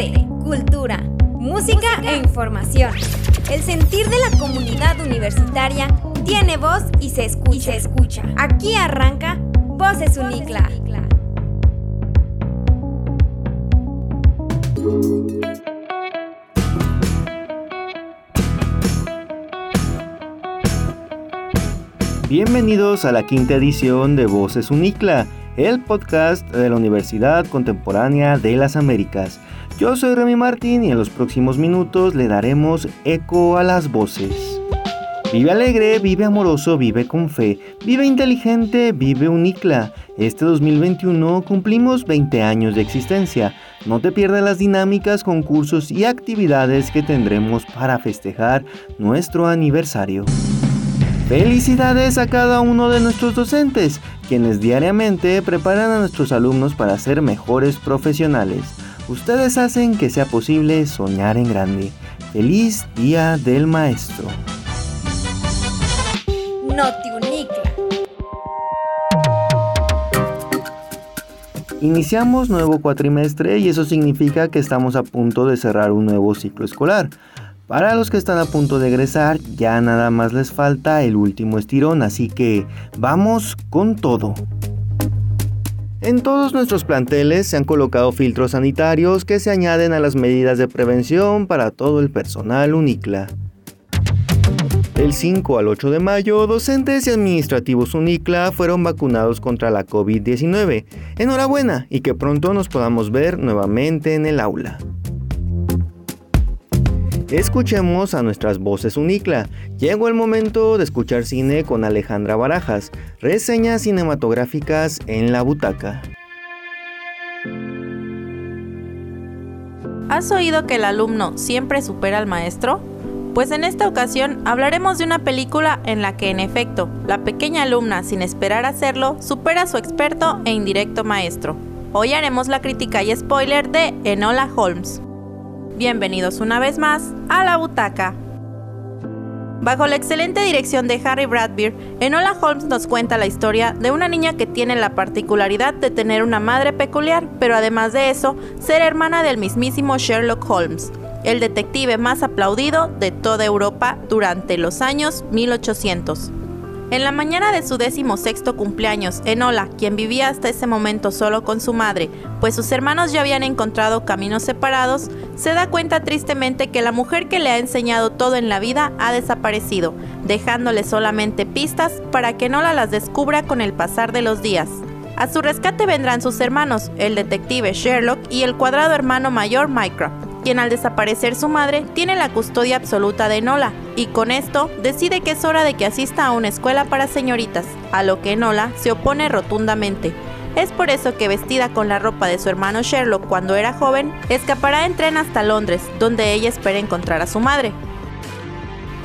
arte, cultura, música e información. El sentir de la comunidad universitaria tiene voz y se escucha. escucha. Aquí arranca Voces Unicla. Bienvenidos a la quinta edición de Voces Unicla, el podcast de la Universidad Contemporánea de las Américas. Yo soy Remy Martín y en los próximos minutos le daremos eco a las voces. Vive alegre, vive amoroso, vive con fe, vive inteligente, vive unicla. Este 2021 cumplimos 20 años de existencia. No te pierdas las dinámicas, concursos y actividades que tendremos para festejar nuestro aniversario. Felicidades a cada uno de nuestros docentes, quienes diariamente preparan a nuestros alumnos para ser mejores profesionales. Ustedes hacen que sea posible soñar en grande. Feliz Día del Maestro. Notiunicla. Iniciamos nuevo cuatrimestre y eso significa que estamos a punto de cerrar un nuevo ciclo escolar. Para los que están a punto de egresar, ya nada más les falta el último estirón, así que vamos con todo. En todos nuestros planteles se han colocado filtros sanitarios que se añaden a las medidas de prevención para todo el personal UNICLA. Del 5 al 8 de mayo, docentes y administrativos UNICLA fueron vacunados contra la COVID-19. Enhorabuena y que pronto nos podamos ver nuevamente en el aula. Escuchemos a nuestras voces Unicla. Llegó el momento de escuchar cine con Alejandra Barajas, reseñas cinematográficas en la butaca. ¿Has oído que el alumno siempre supera al maestro? Pues en esta ocasión hablaremos de una película en la que en efecto la pequeña alumna sin esperar hacerlo supera a su experto e indirecto maestro. Hoy haremos la crítica y spoiler de Enola Holmes. Bienvenidos una vez más a la butaca. Bajo la excelente dirección de Harry Bradbeer, Enola Holmes nos cuenta la historia de una niña que tiene la particularidad de tener una madre peculiar, pero además de eso, ser hermana del mismísimo Sherlock Holmes, el detective más aplaudido de toda Europa durante los años 1800. En la mañana de su décimo sexto cumpleaños, Enola, quien vivía hasta ese momento solo con su madre, pues sus hermanos ya habían encontrado caminos separados, se da cuenta tristemente que la mujer que le ha enseñado todo en la vida ha desaparecido, dejándole solamente pistas para que Enola las descubra con el pasar de los días. A su rescate vendrán sus hermanos, el detective Sherlock y el cuadrado hermano mayor Mycroft quien al desaparecer su madre tiene la custodia absoluta de Nola y con esto decide que es hora de que asista a una escuela para señoritas, a lo que Nola se opone rotundamente. Es por eso que vestida con la ropa de su hermano Sherlock cuando era joven, escapará en tren hasta Londres, donde ella espera encontrar a su madre.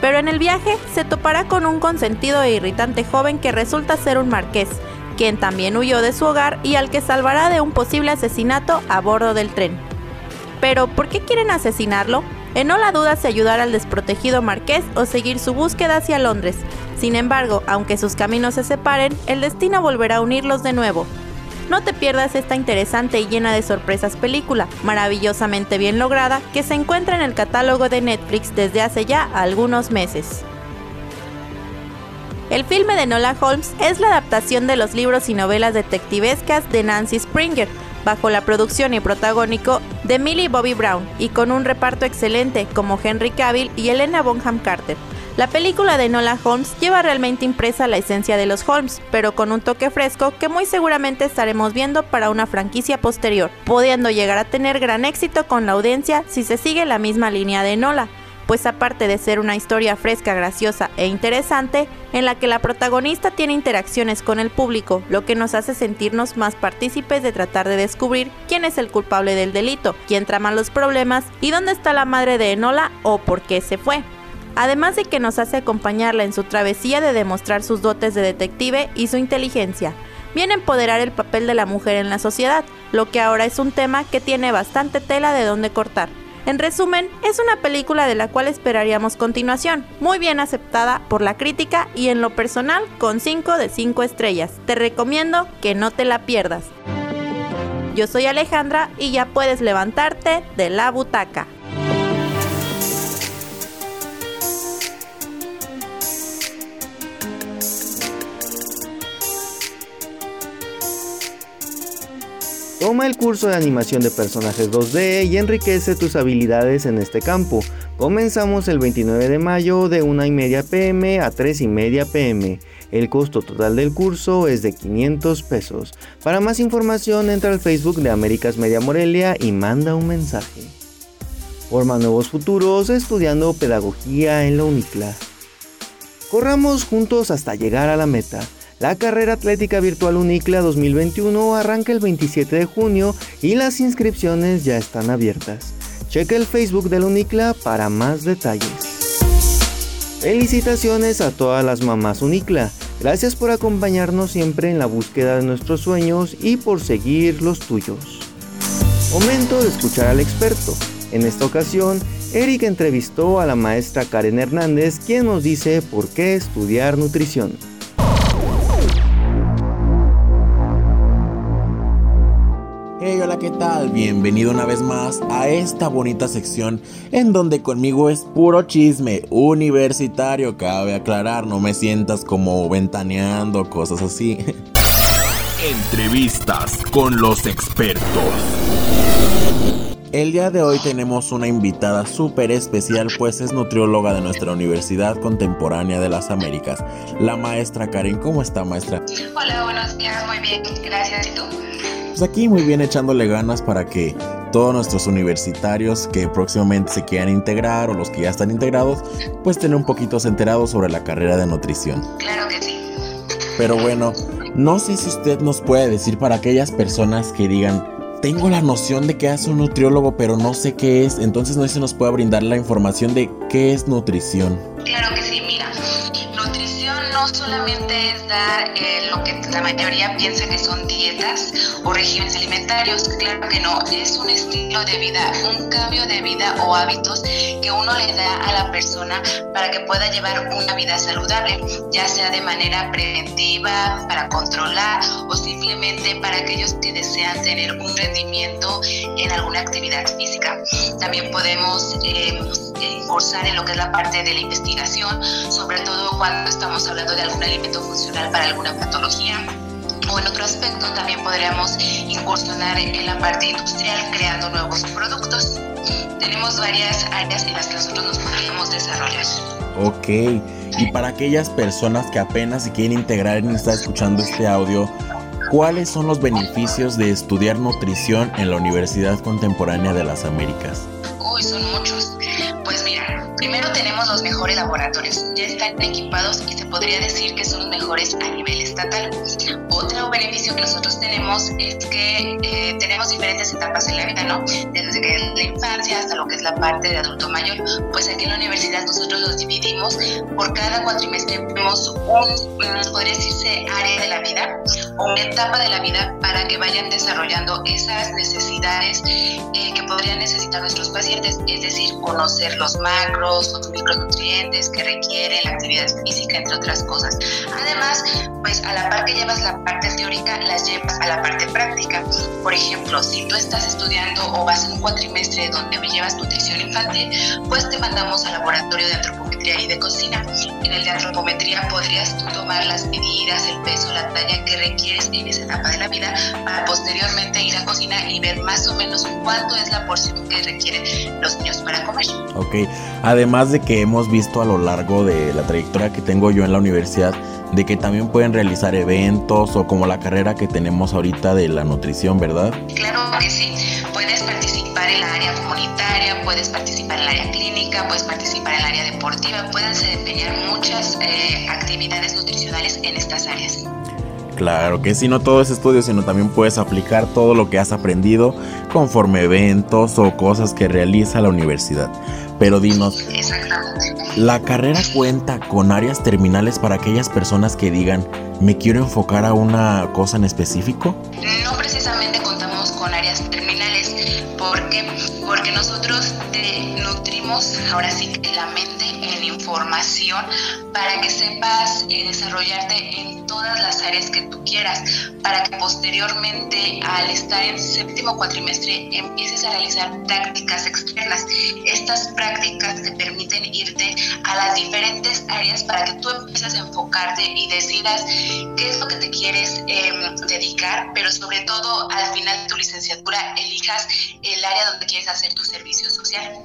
Pero en el viaje se topará con un consentido e irritante joven que resulta ser un marqués, quien también huyó de su hogar y al que salvará de un posible asesinato a bordo del tren. Pero, ¿por qué quieren asesinarlo? la duda si ayudar al desprotegido marqués o seguir su búsqueda hacia Londres. Sin embargo, aunque sus caminos se separen, el destino volverá a unirlos de nuevo. No te pierdas esta interesante y llena de sorpresas película, maravillosamente bien lograda, que se encuentra en el catálogo de Netflix desde hace ya algunos meses. El filme de Nola Holmes es la adaptación de los libros y novelas detectivescas de Nancy Springer, bajo la producción y protagónico de Millie Bobby Brown y con un reparto excelente como Henry Cavill y Elena Bonham Carter. La película de Nola Holmes lleva realmente impresa la esencia de los Holmes, pero con un toque fresco que muy seguramente estaremos viendo para una franquicia posterior, pudiendo llegar a tener gran éxito con la audiencia si se sigue la misma línea de Nola pues aparte de ser una historia fresca, graciosa e interesante, en la que la protagonista tiene interacciones con el público, lo que nos hace sentirnos más partícipes de tratar de descubrir quién es el culpable del delito, quién trama los problemas y dónde está la madre de Enola o por qué se fue. Además de que nos hace acompañarla en su travesía de demostrar sus dotes de detective y su inteligencia, viene a empoderar el papel de la mujer en la sociedad, lo que ahora es un tema que tiene bastante tela de dónde cortar. En resumen, es una película de la cual esperaríamos continuación, muy bien aceptada por la crítica y en lo personal con 5 de 5 estrellas. Te recomiendo que no te la pierdas. Yo soy Alejandra y ya puedes levantarte de la butaca. Toma el curso de animación de personajes 2D y enriquece tus habilidades en este campo. Comenzamos el 29 de mayo de 1 y media pm a 3 y media pm. El costo total del curso es de 500 pesos. Para más información entra al Facebook de Américas Media Morelia y manda un mensaje. Forma nuevos futuros estudiando pedagogía en la UNICLA. Corramos juntos hasta llegar a la meta. La carrera atlética virtual Unicla 2021 arranca el 27 de junio y las inscripciones ya están abiertas. Checa el Facebook del Unicla para más detalles. Felicitaciones a todas las mamás Unicla. Gracias por acompañarnos siempre en la búsqueda de nuestros sueños y por seguir los tuyos. Momento de escuchar al experto. En esta ocasión, Eric entrevistó a la maestra Karen Hernández, quien nos dice por qué estudiar nutrición. Tal? Bienvenido una vez más a esta bonita sección en donde conmigo es puro chisme universitario. Cabe aclarar, no me sientas como ventaneando, cosas así. Entrevistas con los expertos. El día de hoy tenemos una invitada súper especial, pues es nutrióloga de nuestra Universidad Contemporánea de las Américas, la maestra Karen. ¿Cómo está, maestra? Hola, buenos días, muy bien, gracias. ¿Y tú? Pues aquí muy bien echándole ganas para que todos nuestros universitarios que próximamente se quieran integrar o los que ya están integrados, pues estén un poquito enterados sobre la carrera de nutrición. Claro que sí. Pero bueno, no sé si usted nos puede decir para aquellas personas que digan, tengo la noción de que hace un nutriólogo, pero no sé qué es, entonces no sé si nos puede brindar la información de qué es nutrición. Claro que sí, no solamente es dar eh, lo que la mayoría piensa que son dietas o regímenes alimentarios, claro que no, es un estilo de vida, un cambio de vida o hábitos que uno le da a la persona para que pueda llevar una vida saludable, ya sea de manera preventiva, para controlar o simplemente para aquellos que desean tener un rendimiento en alguna actividad física. También podemos eh, cursar en lo que es la parte de la investigación, sobre todo cuando estamos hablando de algún alimento funcional para alguna patología o en otro aspecto también podríamos incursionar en la parte industrial creando nuevos productos. Tenemos varias áreas en las que nosotros nos podríamos desarrollar. Ok, y para aquellas personas que apenas se quieren integrar y están escuchando este audio, ¿cuáles son los beneficios de estudiar nutrición en la Universidad Contemporánea de las Américas? Uy, son muchos. Primero tenemos los mejores laboratorios. Ya están equipados y se podría decir que son los mejores a nivel estatal. Otro beneficio que nosotros tenemos es que eh, tenemos diferentes etapas en la vida, ¿no? Desde la infancia hasta lo que es la parte de adulto mayor. Pues aquí en la universidad nosotros los dividimos. Por cada cuatrimestre tenemos un, podría decirse, área de la vida o una etapa de la vida para que vayan desarrollando esas necesidades eh, que podrían necesitar nuestros pacientes. Es decir, conocer los macros, los micronutrientes que requiere la actividad física, entre otras cosas. Además, pues a la par que llevas la parte teórica, las llevas a la parte práctica. Por ejemplo, si tú estás estudiando o vas en un cuatrimestre donde llevas nutrición infantil, pues te mandamos al laboratorio de antropometría y de cocina. En el de antropometría podrías tú tomar las medidas, el peso, la talla que requieres en esa etapa de la vida para posteriormente ir a cocina y ver más o menos cuánto es la porción que requieren los niños para comer. Ok, además de que hemos visto a lo largo de la trayectoria que tengo yo en la universidad, de que también pueden realizar eventos o como la carrera que tenemos ahorita de la nutrición, ¿verdad? Claro que sí, puedes participar en la área comunitaria, puedes participar en el área clínica, puedes participar en el área deportiva, pueden desempeñar muchas eh, actividades nutricionales en estas áreas. Claro que si no todo es estudio, sino también puedes aplicar todo lo que has aprendido conforme eventos o cosas que realiza la universidad. Pero dinos, ¿la carrera cuenta con áreas terminales para aquellas personas que digan, me quiero enfocar a una cosa en específico? No precisamente contamos con áreas terminales sociales. Porque nosotros te nutrimos ahora sí que la mente en información para que sepas eh, desarrollarte en todas las áreas que tú quieras, para que posteriormente al estar en séptimo cuatrimestre empieces a realizar prácticas externas. Estas prácticas te permiten irte a las diferentes áreas para que tú empieces a enfocarte y decidas qué es lo que te quieres em, dedicar, pero sobre todo al final de tu licenciatura elijas el área donde quieres hacer tu servicio social.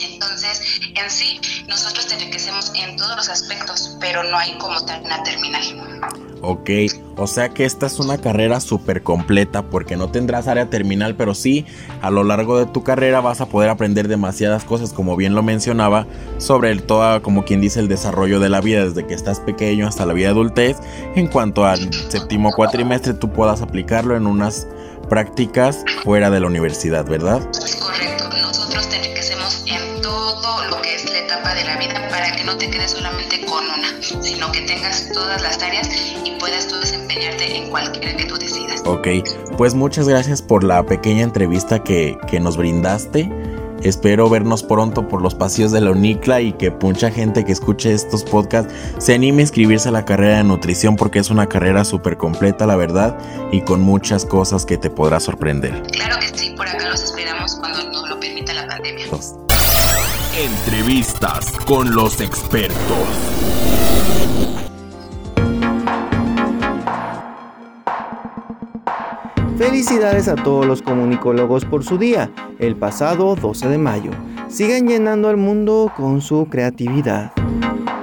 Entonces, en sí, nosotros te enriquecemos en todos los aspectos, pero no hay como tal una terminal. Ok, o sea que esta es una carrera súper completa porque no tendrás área terminal, pero sí a lo largo de tu carrera vas a poder aprender demasiadas cosas, como bien lo mencionaba, sobre el todo, como quien dice, el desarrollo de la vida desde que estás pequeño hasta la vida adultez. En cuanto al séptimo cuatrimestre, tú puedas aplicarlo en unas prácticas fuera de la universidad, ¿verdad? Correcto, nosotros te enriquecemos en todo lo que es la etapa de la vida para que no te quedes solamente con una, sino que tengas todas las áreas y puedas tú desempeñarte en cualquiera que tú decidas. Ok, pues muchas gracias por la pequeña entrevista que, que nos brindaste. Espero vernos pronto por los pasillos de la UNICLA y que mucha gente que escuche estos podcasts se anime a inscribirse a la carrera de nutrición porque es una carrera súper completa, la verdad, y con muchas cosas que te podrá sorprender. Claro que sí, por acá los esperamos cuando nos lo permita la pandemia. Entrevistas con los expertos. Felicidades a todos los comunicólogos por su día, el pasado 12 de mayo. Sigan llenando al mundo con su creatividad.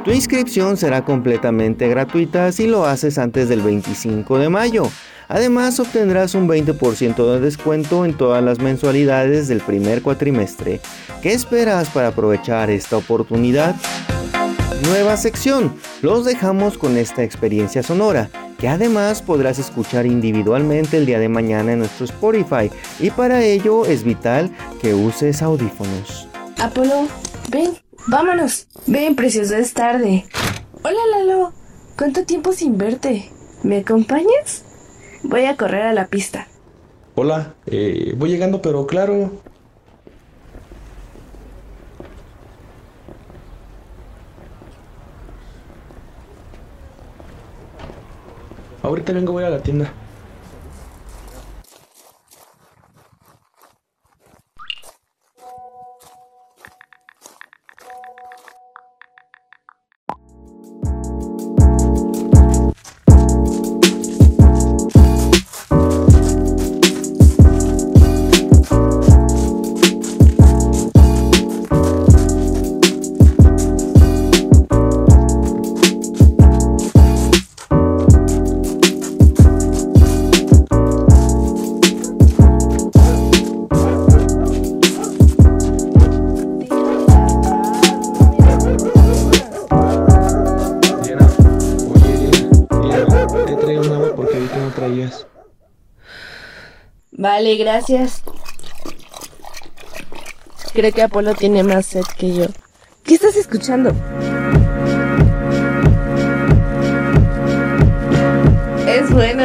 Tu inscripción será completamente gratuita si lo haces antes del 25 de mayo. Además obtendrás un 20% de descuento en todas las mensualidades del primer cuatrimestre. ¿Qué esperas para aprovechar esta oportunidad? Nueva sección. Los dejamos con esta experiencia sonora, que además podrás escuchar individualmente el día de mañana en nuestro Spotify y para ello es vital que uses audífonos. Apolo, ven, vámonos. Ven, precioso, es tarde. Hola, Lalo. ¿Cuánto tiempo sin verte? ¿Me acompañas? Voy a correr a la pista. Hola, eh, voy llegando, pero claro. Vengo, voy a la tienda. Vale, gracias. Creo que Apolo tiene más sed que yo. ¿Qué estás escuchando? Es bueno.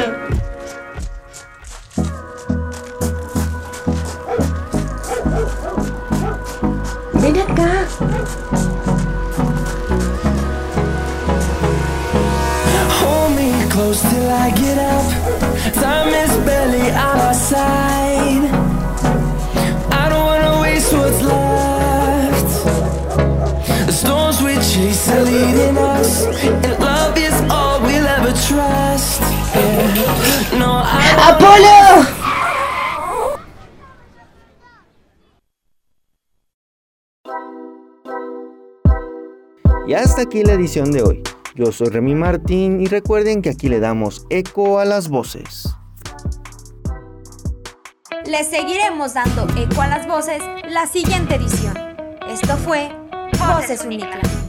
Ven acá. Hold me close till I get up. Time is barely on our side. I don't wanna waste what's left. The storms we chase are leading us, and love is all we'll ever trust. Yeah. No, I ¡Apolo! Y hasta aquí la edición de hoy. Yo soy Remy Martín y recuerden que aquí le damos eco a las voces. Les seguiremos dando eco a las voces la siguiente edición. Esto fue Voces Unicla.